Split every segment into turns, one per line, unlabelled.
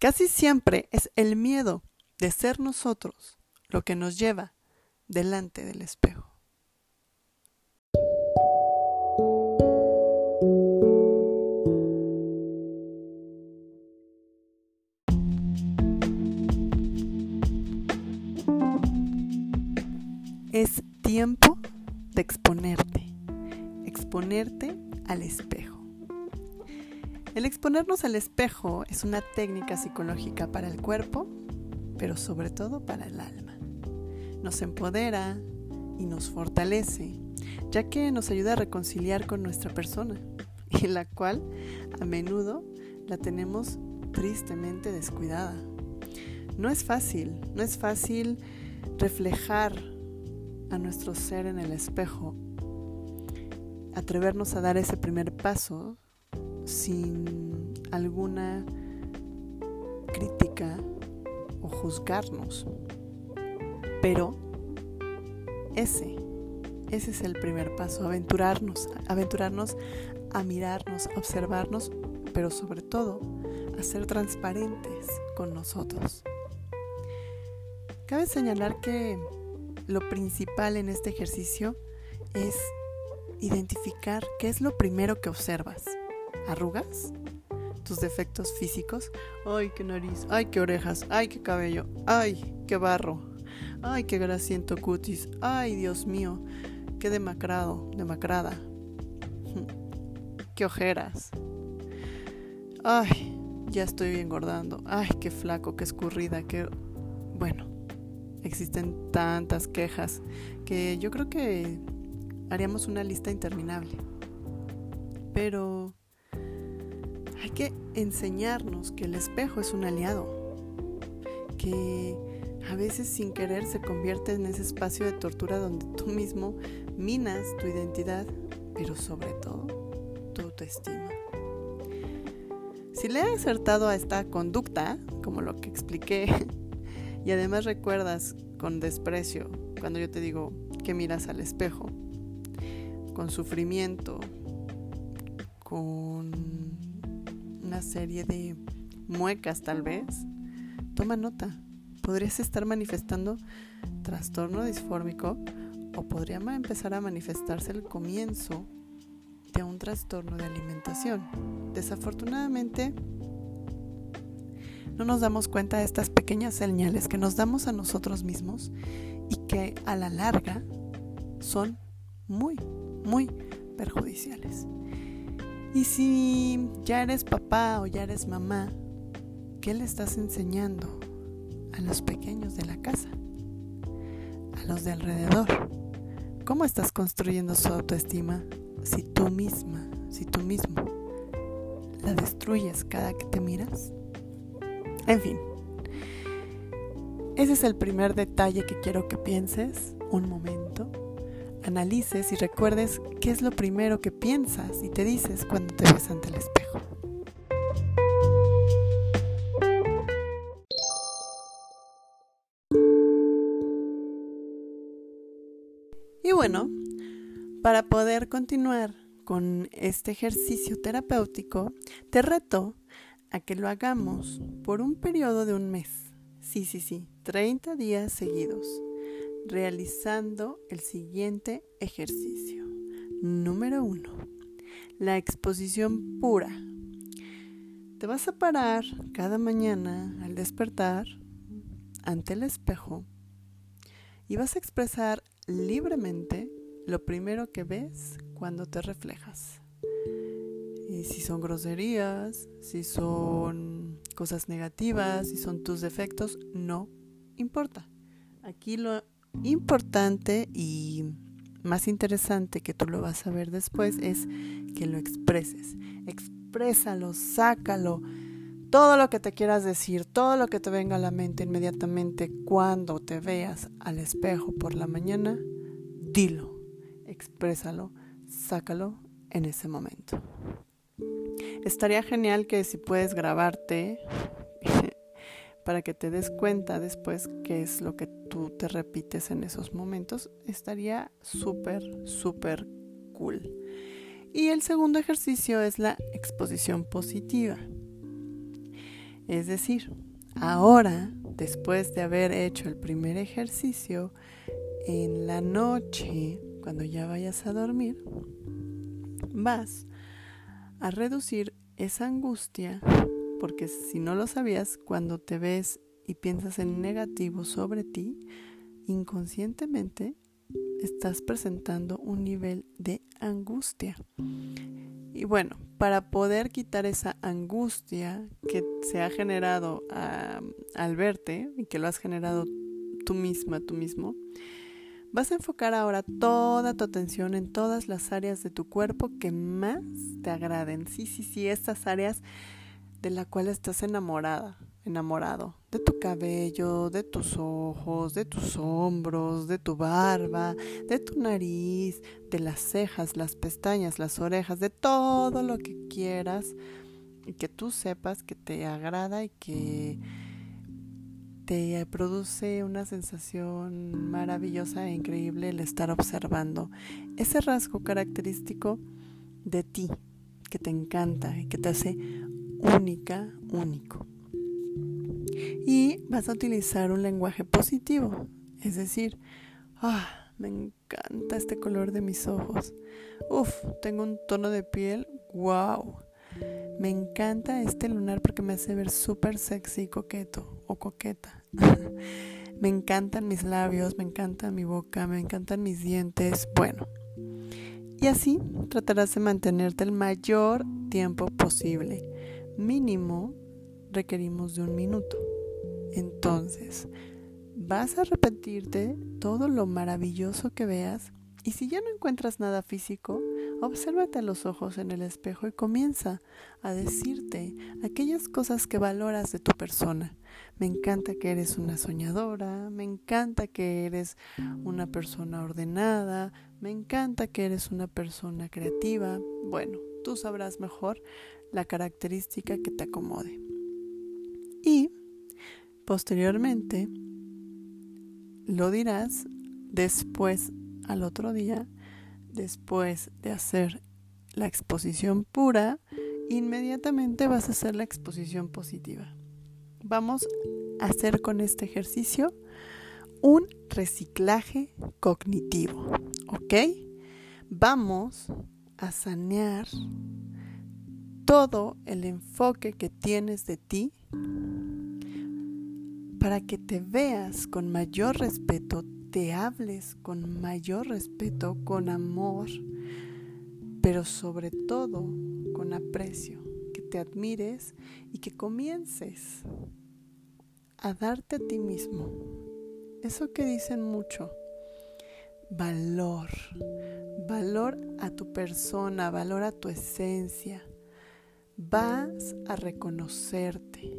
Casi siempre es el miedo de ser nosotros lo que nos lleva delante del espejo. Es tiempo de exponerte, exponerte al espejo. El exponernos al espejo es una técnica psicológica para el cuerpo, pero sobre todo para el alma. Nos empodera y nos fortalece, ya que nos ayuda a reconciliar con nuestra persona, y la cual a menudo la tenemos tristemente descuidada. No es fácil, no es fácil reflejar a nuestro ser en el espejo, atrevernos a dar ese primer paso sin alguna crítica o juzgarnos. Pero ese, ese es el primer paso, aventurarnos, aventurarnos a mirarnos, a observarnos, pero sobre todo a ser transparentes con nosotros. Cabe señalar que lo principal en este ejercicio es identificar qué es lo primero que observas. ¿Arrugas? ¿Tus defectos físicos? ¡Ay, qué nariz! ¡Ay, qué orejas! ¡Ay, qué cabello! ¡Ay, qué barro! ¡Ay, qué grasiento cutis! ¡Ay, Dios mío! ¡Qué demacrado! ¡Demacrada! ¡Qué ojeras! ¡Ay! Ya estoy engordando. ¡Ay, qué flaco! ¡Qué escurrida! ¡Qué... Bueno, existen tantas quejas que yo creo que haríamos una lista interminable. Pero hay que enseñarnos que el espejo es un aliado, que a veces sin querer se convierte en ese espacio de tortura donde tú mismo minas tu identidad, pero sobre todo tu autoestima. Si le he acertado a esta conducta, como lo que expliqué, y además recuerdas con desprecio cuando yo te digo que miras al espejo, con sufrimiento, con una serie de muecas tal vez, toma nota. Podrías estar manifestando trastorno disfórmico o podría empezar a manifestarse el comienzo de un trastorno de alimentación. Desafortunadamente, no nos damos cuenta de estas pequeñas señales que nos damos a nosotros mismos y que a la larga son muy, muy perjudiciales. Y si ya eres papá o ya eres mamá, ¿qué le estás enseñando a los pequeños de la casa? A los de alrededor. ¿Cómo estás construyendo su autoestima si tú misma, si tú mismo la destruyes cada que te miras? En fin, ese es el primer detalle que quiero que pienses un momento, analices y recuerdes qué es lo primero que piensas y te dices cuando te ves ante el espejo. Y bueno, para poder continuar con este ejercicio terapéutico, te reto a que lo hagamos por un periodo de un mes. Sí, sí, sí, 30 días seguidos, realizando el siguiente ejercicio. Número 1. La exposición pura. Te vas a parar cada mañana al despertar ante el espejo y vas a expresar libremente lo primero que ves cuando te reflejas si son groserías, si son cosas negativas, si son tus defectos, no importa. Aquí lo importante y más interesante que tú lo vas a ver después es que lo expreses. Exprésalo, sácalo. Todo lo que te quieras decir, todo lo que te venga a la mente inmediatamente cuando te veas al espejo por la mañana, dilo, exprésalo, sácalo en ese momento. Estaría genial que si puedes grabarte para que te des cuenta después qué es lo que tú te repites en esos momentos, estaría súper, súper cool. Y el segundo ejercicio es la exposición positiva. Es decir, ahora, después de haber hecho el primer ejercicio, en la noche, cuando ya vayas a dormir, vas a reducir esa angustia, porque si no lo sabías, cuando te ves y piensas en negativo sobre ti, inconscientemente estás presentando un nivel de angustia. Y bueno, para poder quitar esa angustia que se ha generado al verte y que lo has generado tú misma, tú mismo, vas a enfocar ahora toda tu atención en todas las áreas de tu cuerpo que más te agraden. Sí, sí, sí, estas áreas de las cuales estás enamorada enamorado. De tu cabello, de tus ojos, de tus hombros, de tu barba, de tu nariz, de las cejas, las pestañas, las orejas, de todo lo que quieras. Y que tú sepas que te agrada y que te produce una sensación maravillosa e increíble el estar observando ese rasgo característico de ti que te encanta y que te hace única, único y vas a utilizar un lenguaje positivo, es decir, ah, me encanta este color de mis ojos. Uf, tengo un tono de piel, wow. Me encanta este lunar porque me hace ver súper sexy y coqueto o coqueta. me encantan mis labios, me encanta mi boca, me encantan mis dientes. Bueno, y así tratarás de mantenerte el mayor tiempo posible. Mínimo requerimos de un minuto. Entonces, vas a repetirte todo lo maravilloso que veas y si ya no encuentras nada físico, obsérvate a los ojos en el espejo y comienza a decirte aquellas cosas que valoras de tu persona. Me encanta que eres una soñadora, me encanta que eres una persona ordenada, me encanta que eres una persona creativa. Bueno, tú sabrás mejor la característica que te acomode. Y posteriormente lo dirás después al otro día, después de hacer la exposición pura, inmediatamente vas a hacer la exposición positiva. Vamos a hacer con este ejercicio un reciclaje cognitivo, ¿ok? Vamos a sanear todo el enfoque que tienes de ti para que te veas con mayor respeto, te hables con mayor respeto, con amor, pero sobre todo con aprecio, que te admires y que comiences a darte a ti mismo. Eso que dicen mucho, valor, valor a tu persona, valor a tu esencia vas a reconocerte.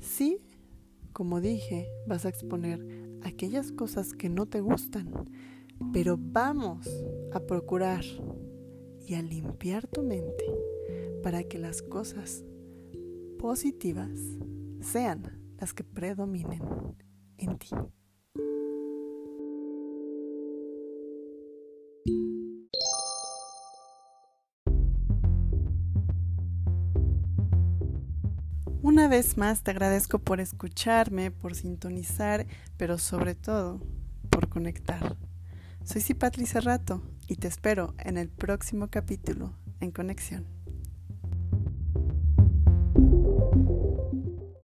Sí, como dije, vas a exponer aquellas cosas que no te gustan, pero vamos a procurar y a limpiar tu mente para que las cosas positivas sean las que predominen en ti. Una vez más te agradezco por escucharme, por sintonizar, pero sobre todo por conectar. Soy Cipatri Cerrato y te espero en el próximo capítulo en Conexión.